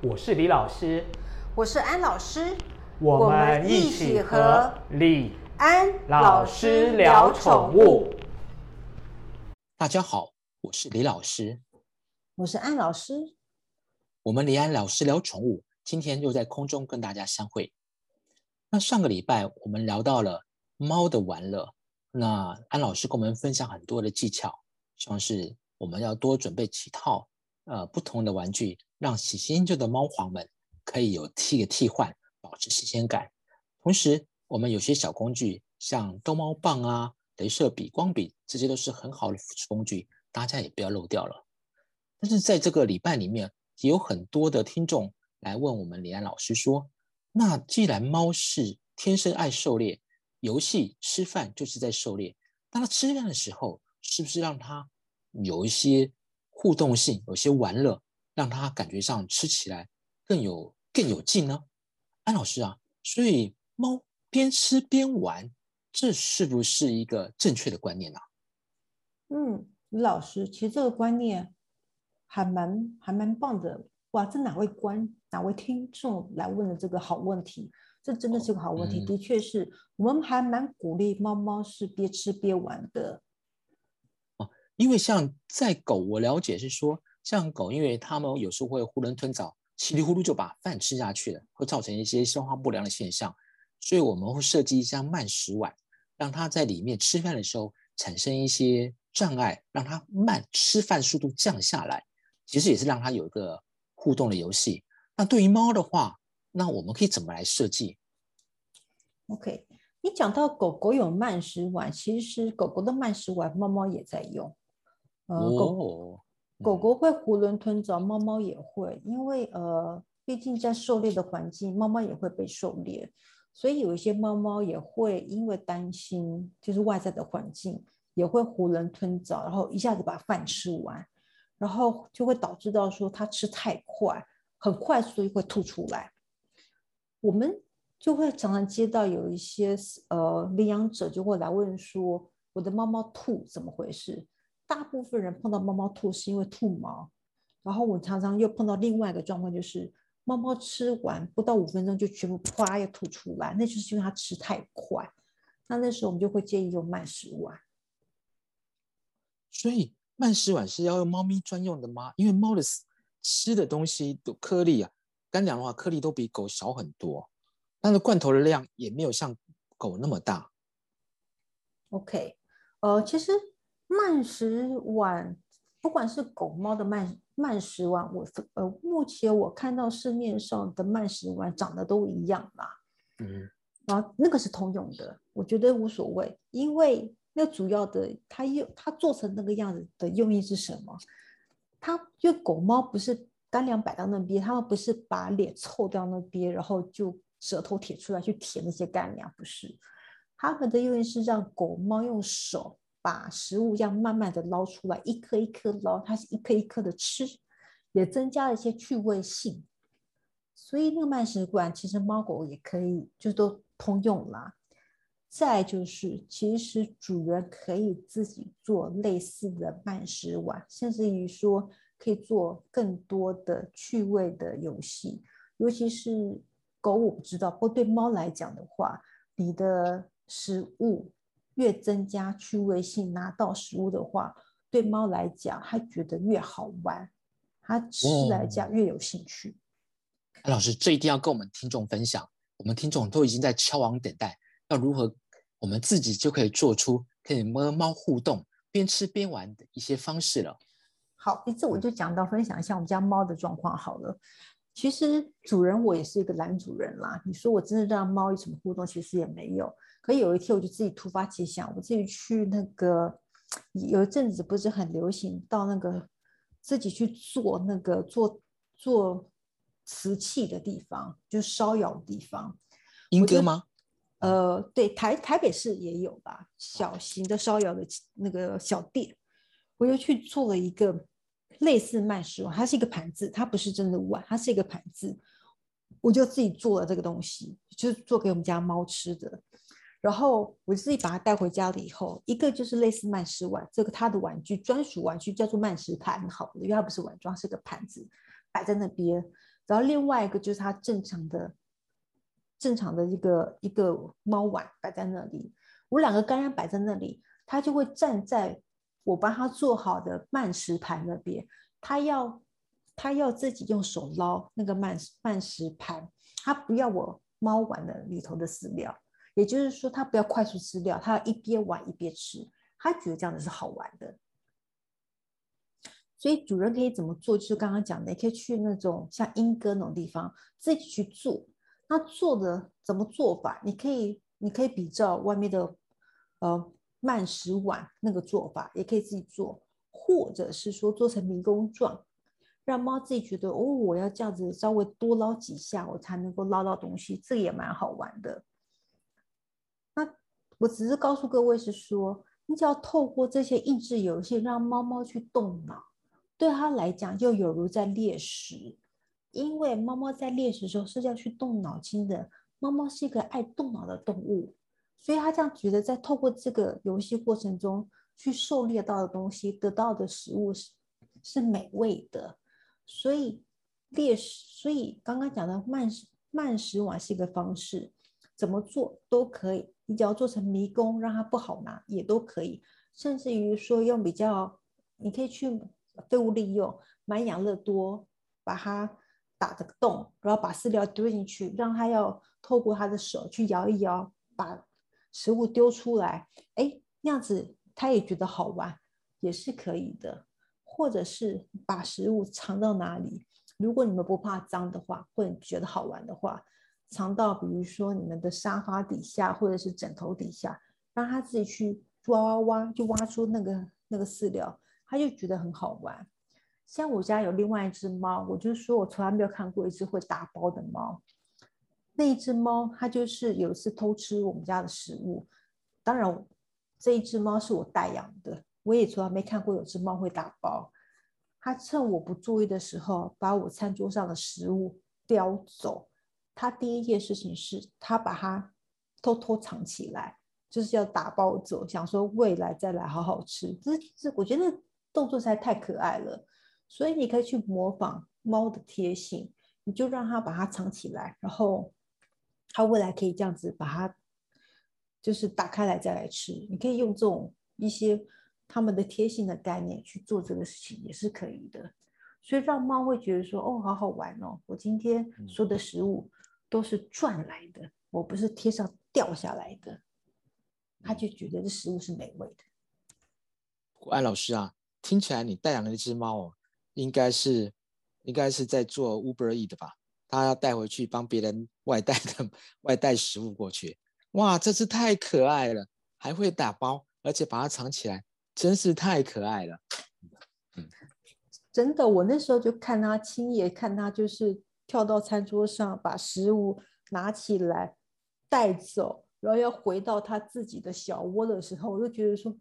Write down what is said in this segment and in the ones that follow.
我是李老师，我是安老师，我们一起和李安老师聊宠物。大家好，我是李老师，我是安老师，我们李安老师聊宠物，今天又在空中跟大家相会。那上个礼拜我们聊到了猫的玩乐，那安老师跟我们分享很多的技巧，像是我们要多准备几套呃不同的玩具。让喜新厌旧的猫皇们可以有替替换，保持新鲜感。同时，我们有些小工具，像逗猫棒啊、镭射笔、光笔，这些都是很好的辅助工具，大家也不要漏掉了。但是在这个礼拜里面，也有很多的听众来问我们李安老师说：“那既然猫是天生爱狩猎，游戏吃饭就是在狩猎，当它吃饭的时候，是不是让它有一些互动性，有些玩乐？”让它感觉上吃起来更有更有劲呢，安老师啊，所以猫边吃边玩，这是不是一个正确的观念呢？嗯，李老师，其实这个观念还蛮还蛮棒的哇！这哪位观哪位听众来问的这个好问题？这真的是个好问题，的确是我们还蛮鼓励猫猫是边吃边玩的。哦，因为像在狗，我了解是说。像狗，因为它们有时候会囫囵吞枣，稀里糊涂就把饭吃下去了，会造成一些消化不良的现象。所以我们会设计一下慢食碗，让它在里面吃饭的时候产生一些障碍，让它慢吃饭速度降下来。其实也是让它有一个互动的游戏。那对于猫的话，那我们可以怎么来设计？OK，你讲到狗狗有慢食碗，其实狗狗的慢食碗，猫猫也在用。呃，狗。狗狗会囫囵吞枣，猫猫也会，因为呃，毕竟在狩猎的环境，猫猫也会被狩猎，所以有一些猫猫也会因为担心，就是外在的环境，也会囫囵吞枣，然后一下子把饭吃完，然后就会导致到说它吃太快，很快速会吐出来。我们就会常常接到有一些呃领养者就会来问说，我的猫猫吐怎么回事？大部分人碰到猫猫吐是因为吐毛，然后我常常又碰到另外一个状况，就是猫猫吃完不到五分钟就全部啪又吐出来，那就是因为它吃太快。那那时候我们就会建议用慢食碗。所以慢食碗是要用猫咪专用的吗？因为猫的吃的东西的颗粒啊，干粮的话颗粒都比狗小很多，但是罐头的量也没有像狗那么大。OK，呃，其实。慢食碗，不管是狗猫的慢慢食碗，我呃，目前我看到市面上的慢食碗长得都一样啦。嗯，啊，那个是通用的，我觉得无所谓，因为那主要的它用它做成那个样子的用意是什么？它因为狗猫不是干粮摆到那边，它们不是把脸凑到那边，然后就舌头舔出来去舔那些干粮，不是，它们的用意是让狗猫用手。把食物要慢慢的捞出来，一颗一颗捞，它是一颗一颗的吃，也增加了一些趣味性。所以那个慢食馆其实猫狗也可以，就都通用啦。再就是，其实主人可以自己做类似的慢食碗，甚至于说可以做更多的趣味的游戏。尤其是狗，我不知道，不过对猫来讲的话，你的食物。越增加趣味性，拿到食物的话，对猫来讲，它觉得越好玩，它吃来讲越有兴趣。老师，这一定要跟我们听众分享。我们听众都已经在敲网等待，要如何我们自己就可以做出可以摸猫互动、边吃边玩的一些方式了。好，这我就讲到分享一下我们家猫的状况好了。其实主人我也是一个懒主人啦。你说我真的让猫有什么互动，其实也没有。可有一天我就自己突发奇想，我自己去那个有一阵子不是很流行到那个自己去做那个做做瓷器的地方，就烧窑的地方。英哥吗？呃，对，台台北市也有吧，小型的烧窑的那个小店，我就去做了一个。类似慢食碗，它是一个盘子，它不是真的碗，它是一个盘子。我就自己做了这个东西，就是做给我们家猫吃的。然后我自己把它带回家了以后，一个就是类似慢食碗，这个它的玩具专属玩具叫做慢食盘，好，因为它不是碗装，是个盘子，摆在那边。然后另外一个就是它正常的、正常的一个一个猫碗摆在那里，我两个干粮摆在那里，它就会站在我帮它做好的慢食盘那边，它要它要自己用手捞那个慢慢食盘，它不要我猫碗的里头的饲料，也就是说它不要快速吃掉，它要一边玩一边吃，它觉得这样子是好玩的。所以主人可以怎么做？就是刚刚讲的，可以去那种像英歌那种地方自己去做。那做的怎么做法？你可以，你可以比照外面的呃慢食碗那个做法，也可以自己做，或者是说做成迷宫状，让猫自己觉得哦，我要这样子稍微多捞几下，我才能够捞到东西，这也蛮好玩的。我只是告诉各位是说，你只要透过这些益智游戏，让猫猫去动脑。对他来讲，就有如在猎食，因为猫猫在猎食的时候是要去动脑筋的。猫猫是一个爱动脑的动物，所以他这样觉得，在透过这个游戏过程中去狩猎到的东西，得到的食物是是美味的。所以猎食，所以刚刚讲的慢食慢食碗是一个方式，怎么做都可以。你只要做成迷宫，让它不好拿也都可以。甚至于说用比较，你可以去。废物利用，买养乐多，把它打个洞，然后把饲料丢进去，让它要透过它的手去摇一摇，把食物丢出来。哎，那样子它也觉得好玩，也是可以的。或者是把食物藏到哪里？如果你们不怕脏的话，或者觉得好玩的话，藏到比如说你们的沙发底下，或者是枕头底下，让它自己去挖挖挖，就挖出那个那个饲料。他就觉得很好玩，像我家有另外一只猫，我就说我从来没有看过一只会打包的猫。那一只猫，它就是有一次偷吃我们家的食物。当然，这一只猫是我代养的，我也从来没看过有只猫会打包。它趁我不注意的时候，把我餐桌上的食物叼走。它第一件事情是，他把它偷偷藏起来，就是要打包走，想说未来再来好好吃。这这，我觉得。动作实在太可爱了，所以你可以去模仿猫的贴心，你就让它把它藏起来，然后它未来可以这样子把它就是打开来再来吃。你可以用这种一些他们的贴心的概念去做这个事情也是可以的，所以让猫会觉得说哦，好好玩哦，我今天说的食物都是赚来的，我不是天上掉下来的，他就觉得这食物是美味的。安老师啊。听起来你带养的那只猫哦，应该是应该是在做 Uber E 的吧？他要带回去帮别人外带的外带食物过去。哇，这只太可爱了，还会打包，而且把它藏起来，真是太可爱了。嗯，真的，我那时候就看他亲眼看他就是跳到餐桌上，把食物拿起来带走，然后要回到他自己的小窝的时候，我就觉得说。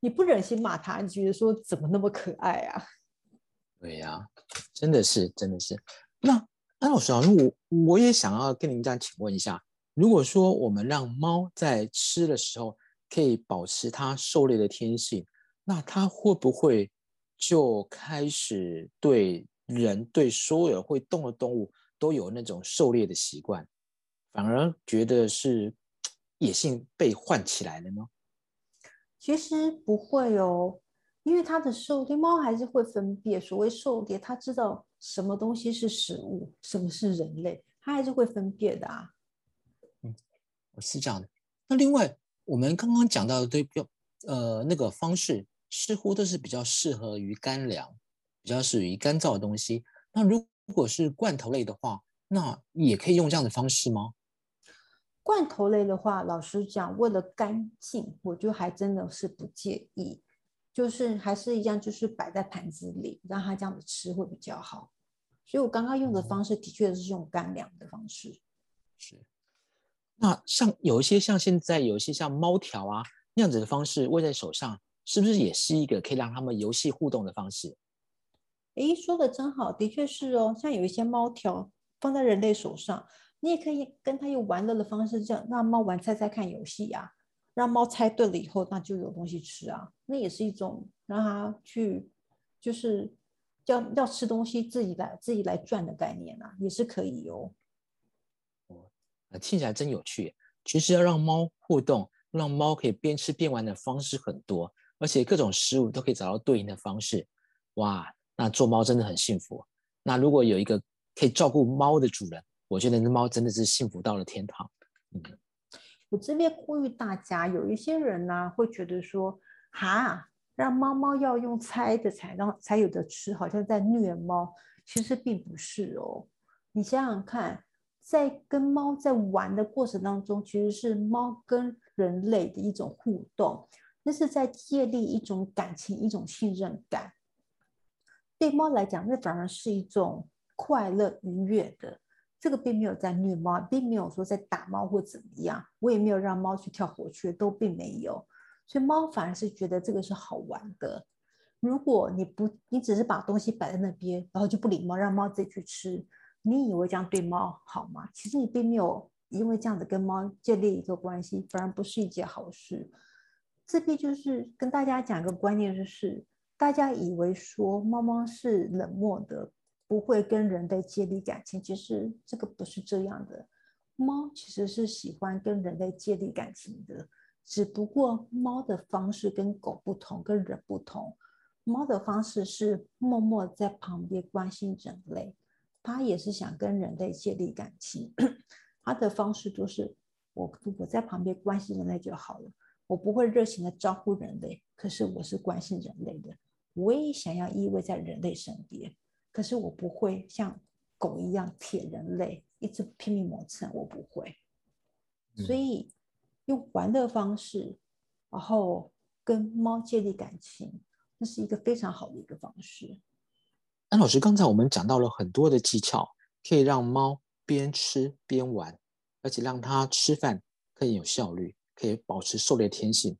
你不忍心骂他，你觉得说怎么那么可爱啊？对呀，真的是，真的是。那安老师啊，我我也想要跟您这样请问一下：如果说我们让猫在吃的时候可以保持它狩猎的天性，那它会不会就开始对人、对所有会动的动物都有那种狩猎的习惯，反而觉得是野性被唤起来了呢？其实不会哦，因为它的狩猎猫还是会分辨。所谓狩猎，它知道什么东西是食物，什么是人类，它还是会分辨的啊。嗯，是这样的。那另外，我们刚刚讲到的对标，呃，那个方式似乎都是比较适合于干粮，比较属于干燥的东西。那如果是罐头类的话，那也可以用这样的方式吗？罐头类的话，老实讲，为了干净，我就还真的是不介意，就是还是一样，就是摆在盘子里，让它这样子吃会比较好。所以我刚刚用的方式，的确是用干粮的方式。是。那像有一些像现在有一些像猫条啊那样子的方式，握在手上，是不是也是一个可以让他们游戏互动的方式？诶，说的真好，的确是哦。像有一些猫条放在人类手上。你也可以跟他用玩乐的方式，这样让猫玩猜猜看游戏呀，让猫猜对了以后，那就有东西吃啊。那也是一种让它去，就是要要吃东西自己来自己来赚的概念啊，也是可以哦。哦，听起来真有趣。其实要让猫互动，让猫可以边吃边玩的方式很多，而且各种食物都可以找到对应的方式。哇，那做猫真的很幸福。那如果有一个可以照顾猫的主人，我觉得那猫真的是幸福到了天堂。嗯，我这边呼吁大家，有一些人呢会觉得说，哈。让猫猫要用猜的才让才有的吃，好像在虐猫，其实并不是哦。你想想看，在跟猫在玩的过程当中，其实是猫跟人类的一种互动，那是在建立一种感情、一种信任感。对猫来讲，那反而是一种快乐、愉悦的。这个并没有在虐猫，并没有说在打猫或怎么样，我也没有让猫去跳火圈，都并没有。所以猫反而是觉得这个是好玩的。如果你不，你只是把东西摆在那边，然后就不理猫，让猫自己去吃，你以为这样对猫好吗？其实你并没有因为这样子跟猫建立一个关系，反而不是一件好事。这边就是跟大家讲一个观念，就是大家以为说猫猫是冷漠的，不会跟人类建立感情，其实这个不是这样的。猫其实是喜欢跟人类建立感情的。只不过猫的方式跟狗不同，跟人不同。猫的方式是默默在旁边关心人类，它也是想跟人类建立感情。它的方式就是我我在旁边关心人类就好了，我不会热情的招呼人类，可是我是关心人类的。我也想要依偎在人类身边，可是我不会像狗一样舔人类，一直拼命磨蹭，我不会。所以。用玩的方式，然后跟猫建立感情，那是一个非常好的一个方式。安老师，刚才我们讲到了很多的技巧，可以让猫边吃边玩，而且让它吃饭更有效率，可以保持狩猎天性。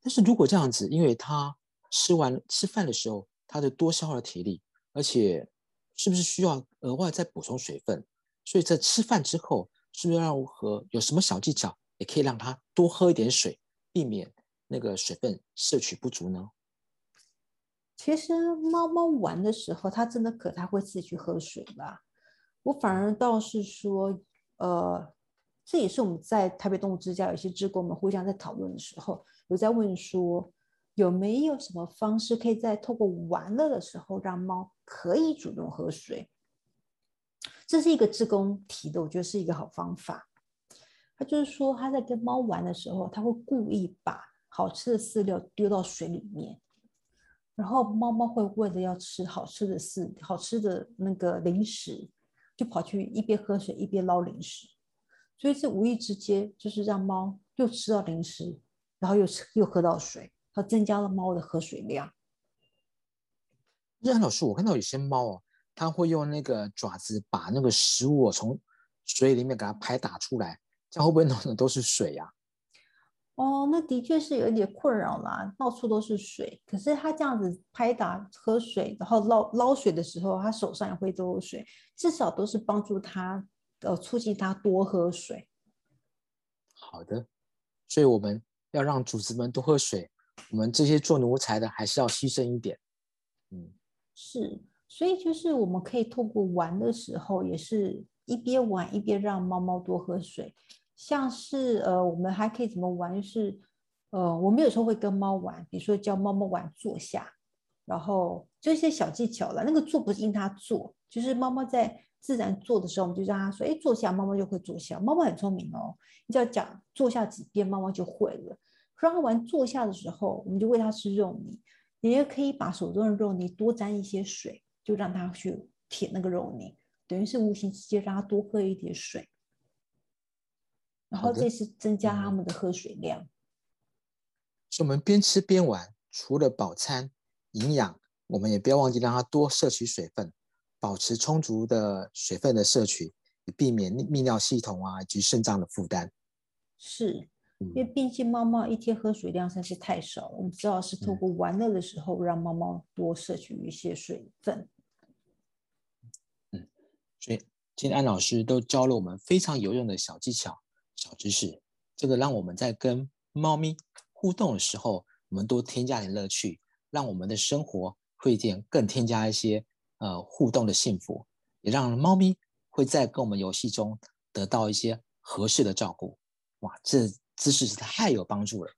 但是如果这样子，因为它吃完吃饭的时候，它就多消耗了体力，而且是不是需要额外再补充水分？所以在吃饭之后，是不是要如何有什么小技巧？也可以让它多喝一点水，避免那个水分摄取不足呢。其实猫猫玩的时候，它真的渴，它会自己去喝水啦。我反而倒是说，呃，这也是我们在台北动物之家有些志工们互相在讨论的时候，有在问说，有没有什么方式可以在透过玩乐的时候，让猫可以主动喝水？这是一个志工提的，我觉得是一个好方法。他就是说，他在跟猫玩的时候，他会故意把好吃的饲料丢到水里面，然后猫猫会为了要吃好吃的饲、好吃的那个零食，就跑去一边喝水一边捞零食，所以这无意之间就是让猫又吃到零食，然后又吃又喝到水，它增加了猫的喝水量。任老师，我看到有些猫哦，它会用那个爪子把那个食物从水里面给它拍打出来。这样会不会弄的都是水呀？哦，那的确是有一点困扰啦，到处都是水。可是它这样子拍打喝水，然后捞捞水的时候，它手上也会都有水，至少都是帮助它呃促进它多喝水。好的，所以我们要让主子们多喝水，我们这些做奴才的还是要牺牲一点。嗯，是，所以就是我们可以透过玩的时候，也是一边玩一边让猫猫多喝水。像是呃，我们还可以怎么玩？就是呃，我们有时候会跟猫玩，比如说教猫猫玩坐下，然后就一些小技巧了。那个坐不是应它坐，就是猫猫在自然坐的时候，我们就让它说：“哎，坐下。”猫猫就会坐下。猫猫很聪明哦，你只要讲坐下几遍，猫猫就会了。让它玩坐下的时候，我们就喂它吃肉泥，你也可以把手中的肉泥多沾一些水，就让它去舔那个肉泥，等于是无形之间让它多喝一点水。然后这是增加他们的喝水量。所以我们边吃边玩，除了饱餐营养，我们也不要忘记让它多摄取水分，保持充足的水分的摄取，以避免泌尿系统啊以及肾脏的负担。是，因为毕竟猫猫一天喝水量实在是太少了，我们只好是透过玩乐的时候，让猫猫多摄取一些水分。嗯，所以今天安老师都教了我们非常有用的小技巧。小知识，这个让我们在跟猫咪互动的时候，我们多添加点乐趣，让我们的生活会点更添加一些呃互动的幸福，也让猫咪会在跟我们游戏中得到一些合适的照顾。哇，这姿势是太有帮助了。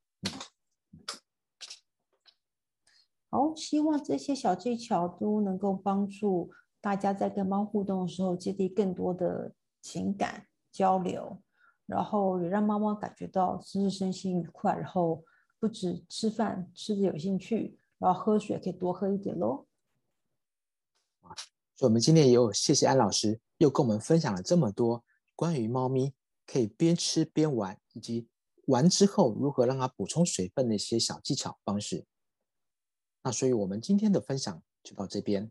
好，希望这些小技巧都能够帮助大家在跟猫互动的时候，建立更多的情感交流，然后也让猫猫感觉到姿势身心愉快，然后不止吃饭吃的有兴趣，然后喝水可以多喝一点喽。所以，我们今天也有谢谢安老师，又跟我们分享了这么多关于猫咪可以边吃边玩，以及玩之后如何让它补充水分的一些小技巧方式。那所以，我们今天的分享就到这边。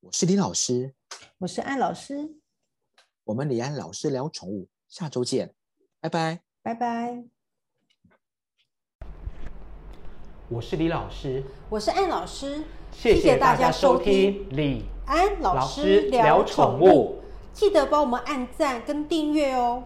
我是李老师，我是安老师，我们李安老师聊宠物，下周见，拜拜，拜拜。我是李老师，我是安老师，谢谢大家收听李安老老师师聊宠物，物。记得帮我们按赞跟订阅哦。